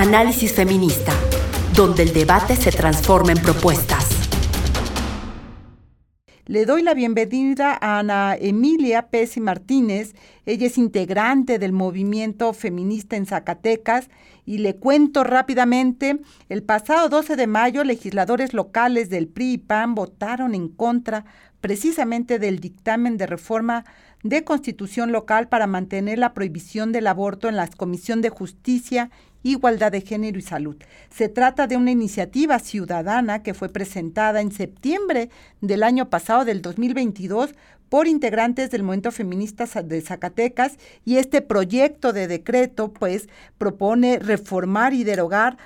Análisis Feminista, donde el debate se transforma en propuestas. Le doy la bienvenida a Ana Emilia Pesi Martínez. Ella es integrante del movimiento feminista en Zacatecas y le cuento rápidamente, el pasado 12 de mayo legisladores locales del PRI y PAN votaron en contra precisamente del dictamen de reforma de constitución local para mantener la prohibición del aborto en la Comisión de Justicia Igualdad de Género y Salud. Se trata de una iniciativa ciudadana que fue presentada en septiembre del año pasado, del 2022, por integrantes del movimiento feminista de Zacatecas y este proyecto de decreto pues propone reformar y derogar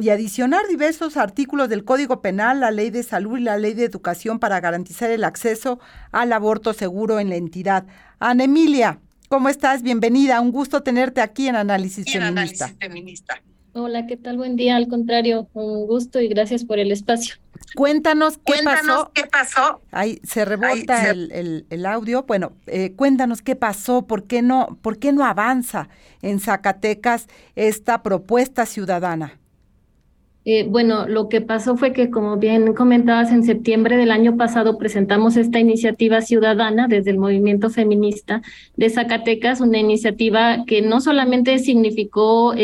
y adicionar diversos artículos del Código Penal, la Ley de Salud y la Ley de Educación para garantizar el acceso al aborto seguro en la entidad. Ana Emilia, ¿Cómo estás? Bienvenida. Un gusto tenerte aquí en Análisis, Feminista. Hola, ¿qué tal? Buen día. Al contrario, un gusto y gracias por el espacio. Cuéntanos qué cuéntanos Qué pasó. Ahí se rebota El, audio. Bueno, eh, cuéntanos qué pasó, por qué no, por qué no avanza en Zacatecas esta propuesta ciudadana. Eh, bueno, lo que pasó fue que, como bien comentabas, en septiembre del año pasado presentamos esta iniciativa ciudadana desde el movimiento feminista de Zacatecas, una iniciativa que no solamente significó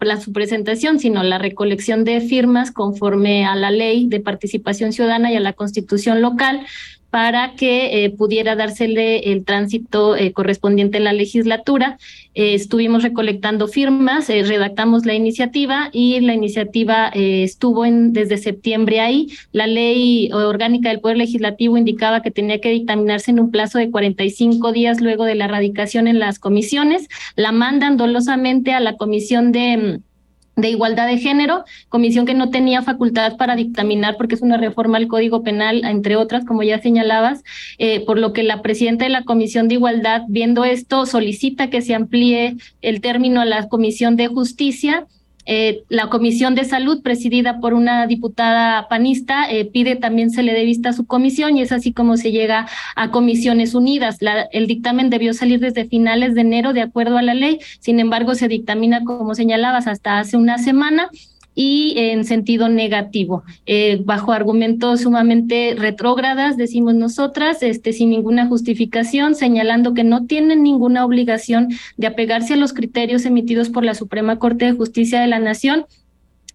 la, su presentación, sino la recolección de firmas conforme a la ley de participación ciudadana y a la constitución local para que eh, pudiera dársele el tránsito eh, correspondiente en la legislatura. Eh, estuvimos recolectando firmas, redactamos la iniciativa y la iniciativa estuvo desde septiembre ahí. La ley orgánica del Poder Legislativo indicaba que tenía que dictaminarse en un plazo de 45 días luego de la radicación en las comisiones. La mandan dolosamente a la comisión de mm, de Igualdad de Género, comisión que no tenía facultad para dictaminar porque es una reforma al Código Penal, entre otras, como ya señalabas, eh, por lo que la presidenta de la Comisión de Igualdad, viendo esto, solicita que se amplíe el término a la Comisión de Justicia eh, la Comisión de Salud, presidida por una diputada panista, eh, pide también se le dé vista a su comisión y es así como se llega a Comisiones Unidas. el dictamen debió salir desde finales de enero de acuerdo a la ley, sin embargo se dictamina, como señalabas, hasta hace una semana y en sentido negativo, eh, bajo argumentos sumamente retrógradas, decimos nosotras, este, sin ninguna justificación, señalando que no tienen ninguna obligación de apegarse a los criterios emitidos por la Suprema Corte de Justicia de la Nación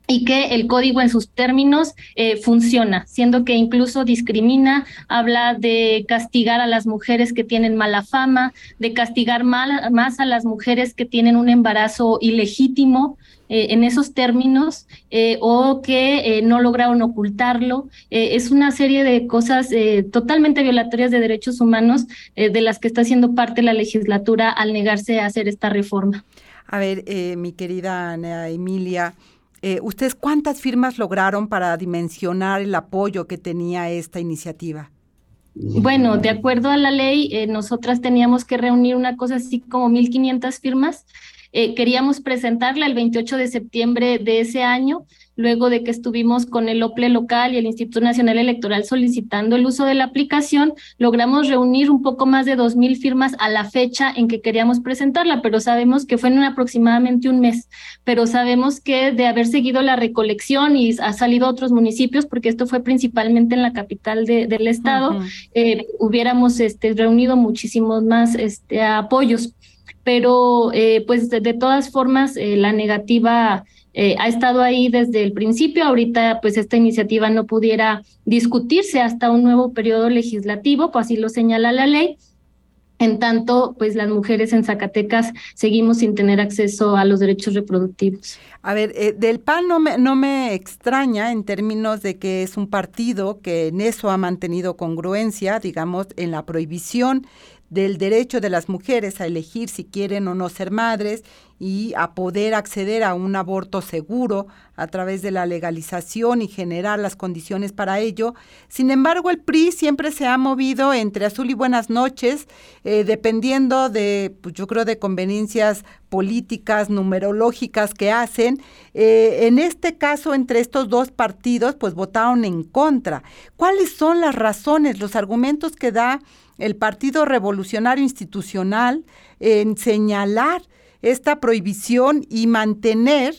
y que el código en sus términos eh, funciona, siendo que incluso discrimina, habla de castigar a las mujeres que tienen mala fama, de castigar más a las mujeres que tienen un embarazo ilegítimo, eh, en esos términos eh, o que no lograron ocultarlo. es una serie de cosas totalmente violatorias de derechos humanos de las que está haciendo parte la legislatura al negarse a hacer esta reforma. A ver, mi querida Ana Emilia, eh, ¿Ustedes cuántas firmas lograron para dimensionar el apoyo que tenía esta iniciativa? Bueno, de acuerdo a la ley, eh, nosotras teníamos que reunir una cosa así como 1.500 firmas. Eh, queríamos presentarla el 28 de septiembre de ese año luego de que estuvimos con el OPLE local y el Instituto Nacional Electoral solicitando el uso de la aplicación, logramos reunir un poco más de 2.000 firmas a la fecha en que queríamos presentarla, pero sabemos que fue en aproximadamente un mes, pero sabemos que de haber seguido la recolección y ha salido a otros municipios, porque esto fue principalmente en la capital del estado, eh, hubiéramos este, reunido muchísimos más este, apoyos pero eh, pues de, todas formas eh, la negativa eh, ha estado ahí desde el principio. Ahorita, pues esta iniciativa no pudiera discutirse hasta un nuevo periodo legislativo, pues así lo señala la ley. En tanto, pues las mujeres en Zacatecas seguimos sin tener acceso a los derechos reproductivos. A ver, eh, del PAN no me, no me extraña en términos de que es un partido que en eso ha mantenido congruencia, digamos, en la prohibición del derecho de las mujeres a elegir si quieren o no ser madres y a poder acceder a un aborto seguro a través de la legalización y generar las condiciones para ello. Sin embargo, el PRI siempre se ha movido entre azul y buenas noches, eh, dependiendo de, pues yo creo, de conveniencias políticas, numerológicas que hacen. Eh, en este caso, entre estos dos partidos, pues votaron en contra. ¿Cuáles son las razones, los argumentos que da el Partido Revolucionario Institucional en señalar esta prohibición y mantener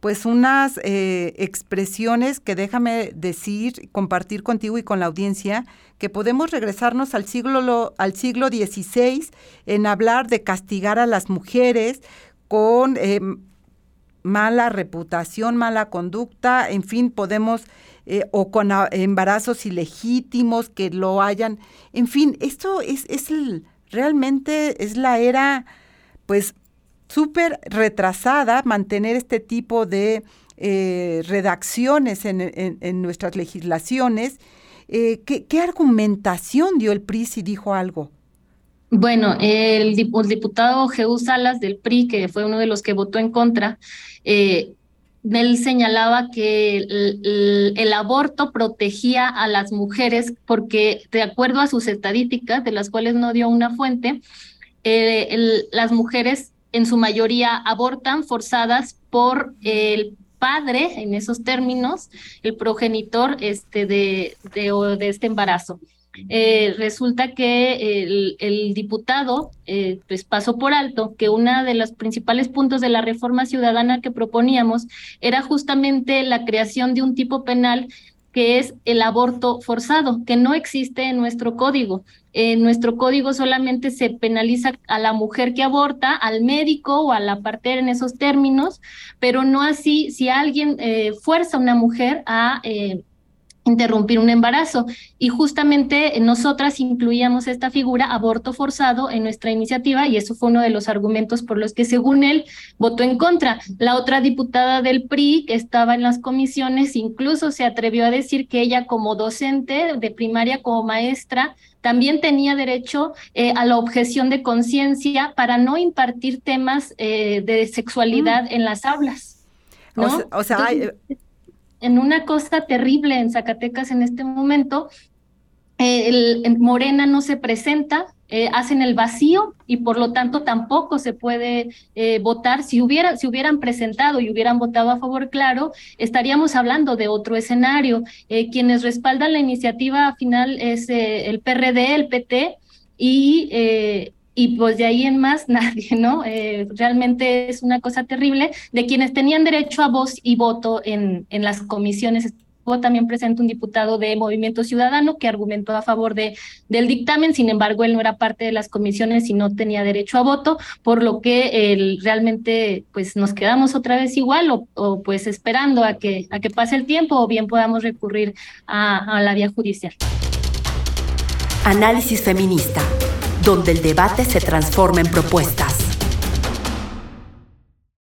pues unas eh, expresiones que déjame decir, compartir contigo y con la audiencia, que podemos regresarnos al siglo, al siglo XVI en hablar de castigar a las mujeres con eh, mala reputación, mala conducta, en fin, podemos, eh, o con embarazos ilegítimos que lo hayan, en fin, esto es, es realmente es la era, pues, súper retrasada mantener este tipo de eh, redacciones en, nuestras legislaciones. Eh, ¿qué, argumentación dio el PRI si dijo algo? Bueno, el, diputado Jeú Salas del PRI, que fue uno de los que votó en contra, eh, él señalaba que el, aborto protegía a las mujeres porque, de acuerdo a sus estadísticas, de las cuales no dio una fuente, las mujeres en su mayoría abortan forzadas por el padre, en esos términos, el progenitor este, de, de, este embarazo. Eh, resulta que el, diputado eh, pues pasó por alto que uno de los principales puntos de la reforma ciudadana que proponíamos era justamente la creación de un tipo penal que es el aborto forzado, que no existe en nuestro código. En nuestro código solamente se penaliza a la mujer que aborta, al médico o a la partera en esos términos, pero no así si alguien eh, fuerza a una mujer a eh, interrumpir un embarazo. Y justamente nosotras incluíamos esta figura, aborto forzado, en nuestra iniciativa y eso fue uno de los argumentos por los que, según él, votó en contra. La otra diputada del PRI, que estaba en las comisiones, incluso se atrevió a decir que ella como docente de primaria, como maestra, también tenía derecho eh, a la objeción de conciencia para no impartir temas eh, de sexualidad mm. en las aulas. O sea, en una cosa terrible en Zacatecas en este momento. Eh, el, Morena no se presenta, eh, hacen el vacío y por lo tanto tampoco se puede eh, votar. Si, hubiera, si hubieran presentado y hubieran votado a favor, claro, estaríamos hablando de otro escenario. quienes respaldan la iniciativa final es el PRD, el PT y y pues de ahí en más nadie, ¿no? Eh, realmente es una cosa terrible de quienes tenían derecho a voz y voto en, en las comisiones. También presente un diputado de Movimiento Ciudadano que argumentó a favor de, del dictamen, sin embargo, él no era parte de las comisiones y no tenía derecho a voto, por lo que él, realmente pues nos quedamos otra vez igual o, o, pues esperando a que, a que pase el tiempo o bien podamos recurrir a, a la vía judicial. Análisis feminista donde el debate se transforma en propuesta.